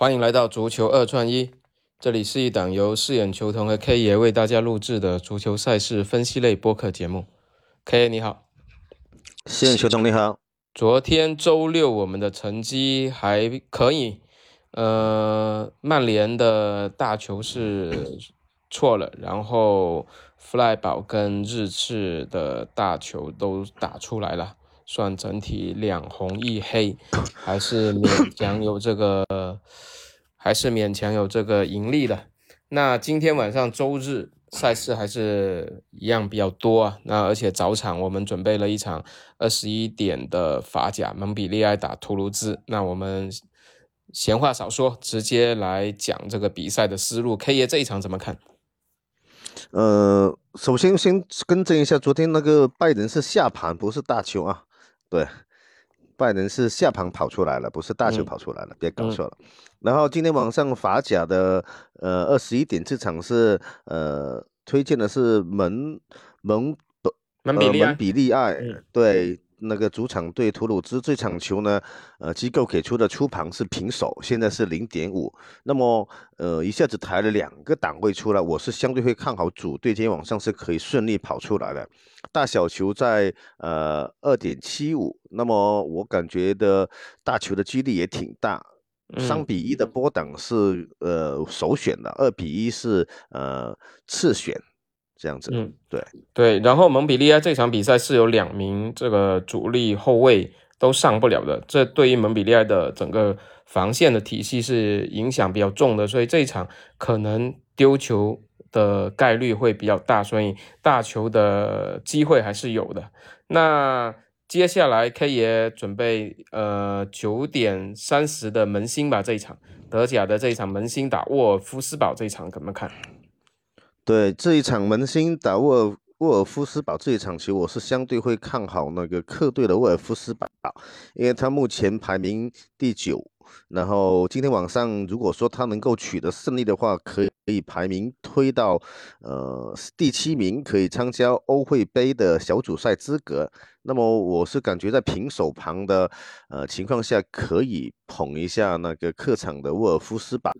欢迎来到足球二串一，这里是一档由饰演球童和 K 爷为大家录制的足球赛事分析类播客节目。K 爷你好，饰演球童你好。昨天周六我们的成绩还可以，呃，曼联的大球是错了，然后弗赖堡跟日赤的大球都打出来了。算整体两红一黑，还是勉强有这个，还是勉强有这个盈利的。那今天晚上周日赛事还是一样比较多啊。那而且早场我们准备了一场二十一点的法甲，蒙彼利埃打图卢兹。那我们闲话少说，直接来讲这个比赛的思路。K 爷这一场怎么看？呃，首先先更正一下，昨天那个拜仁是下盘，不是大球啊。对，拜仁是下盘跑出来了，不是大球跑出来了，别搞错了。然后今天晚上法甲的呃二十一点这场是呃推荐的是蒙蒙蒙比利蒙比利埃，对。那个主场对图鲁兹这场球呢，呃，机构给出的出盘是平手，现在是零点五。那么，呃，一下子抬了两个档位出来，我是相对会看好主队今天晚上是可以顺利跑出来的。大小球在呃二点七五，那么我感觉的大球的几率也挺大。三比一的波档是呃首选的，二比一是呃次选。这样子，嗯，对对，然后蒙彼利埃这场比赛是有两名这个主力后卫都上不了的，这对于蒙彼利埃的整个防线的体系是影响比较重的，所以这一场可能丢球的概率会比较大，所以大球的机会还是有的。那接下来 K 爷准备呃九点三十的门兴吧，这一场德甲的这一场门兴打沃尔夫斯堡这一场怎么看？对这一场门兴打沃尔沃尔夫斯堡这一场球，我是相对会看好那个客队的沃尔夫斯堡，因为他目前排名第九。然后今天晚上，如果说他能够取得胜利的话，可以可以排名推到呃第七名，可以参加欧会杯的小组赛资格。那么我是感觉在平手旁的呃情况下，可以捧一下那个客场的沃尔夫斯堡。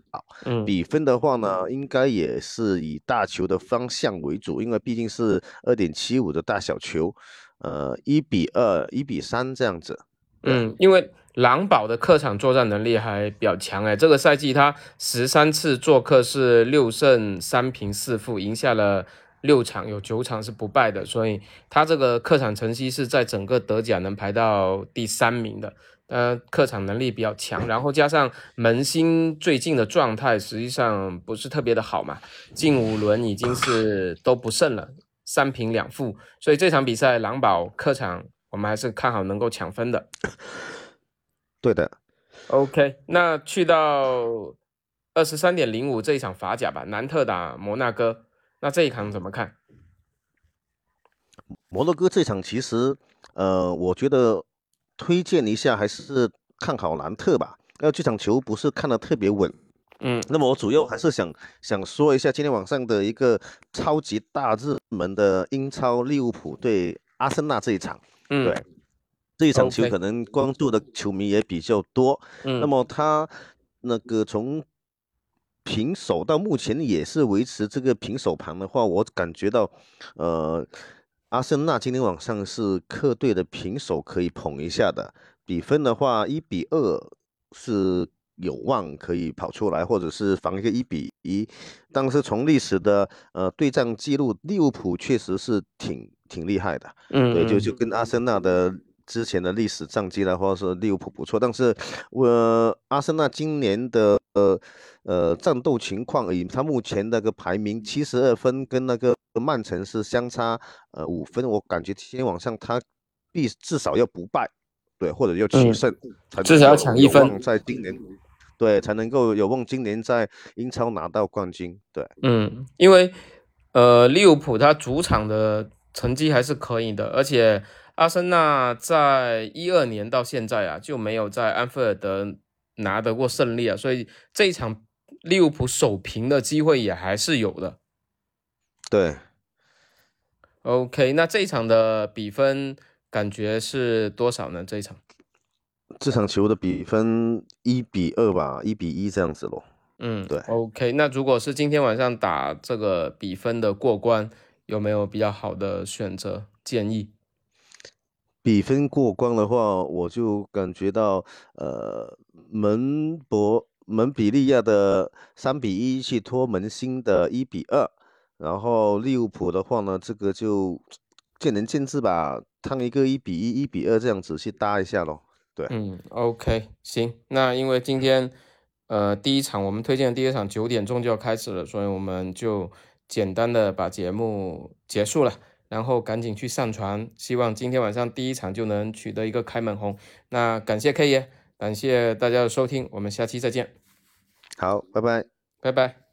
嗯，比分的话呢，应该也是以大球的方向为主，因为毕竟是二点七五的大小球，呃，一比二、一比三这样子。嗯，因为。狼堡的客场作战能力还比较强哎，这个赛季他十三次做客是六胜三平四负，赢下了六场，有九场是不败的，所以他这个客场成绩是在整个德甲能排到第三名的。呃，客场能力比较强，然后加上门兴最近的状态实际上不是特别的好嘛，近五轮已经是都不胜了，三平两负，所以这场比赛狼堡客场我们还是看好能够抢分的。对的，OK，那去到二十三点零五这一场法甲吧，南特打摩纳哥，那这一场怎么看？摩洛哥这场其实，呃，我觉得推荐一下还是看好南特吧，因为这场球不是看的特别稳。嗯，那么我主要还是想想说一下今天晚上的一个超级大热门的英超利物浦对阿森纳这一场。嗯，对。这一场球可能关注的球迷也比较多，嗯，那么他那个从平手到目前也是维持这个平手盘的话，我感觉到，呃，阿森纳今天晚上是客队的平手可以捧一下的，比分的话一比二是有望可以跑出来，或者是防一个一比一，但是从历史的呃对战记录，利物浦确实是挺挺厉害的，嗯，对，就就跟阿森纳的。之前的历史战绩的话是利物浦不错，但是我阿森纳今年的呃呃战斗情况，以他目前那个排名七十二分，跟那个曼城是相差呃五分，我感觉今天晚上他必至少要不败，对，或者要取胜，至少要抢一分，在今年对才能够有望今年在英超拿到冠军，对，嗯，因为呃利物浦他主场的成绩还是可以的，而且。阿森纳在一二年到现在啊，就没有在安菲尔德拿得过胜利啊，所以这一场利物浦守平的机会也还是有的。对，OK，那这一场的比分感觉是多少呢？这一场，这场球的比分一比二吧，一比一这样子咯。嗯，对，OK。那如果是今天晚上打这个比分的过关，有没有比较好的选择建议？比分过关的话，我就感觉到，呃，门博门比利亚的三比一去拖门兴的一比二，然后利物浦的话呢，这个就见仁见智吧，看一个一比一、一比二这样子去搭一下咯。对，嗯，OK，行。那因为今天，呃，第一场我们推荐第一场九点钟就要开始了，所以我们就简单的把节目结束了。然后赶紧去上传，希望今天晚上第一场就能取得一个开门红。那感谢 K 爷，感谢大家的收听，我们下期再见。好，拜拜，拜拜。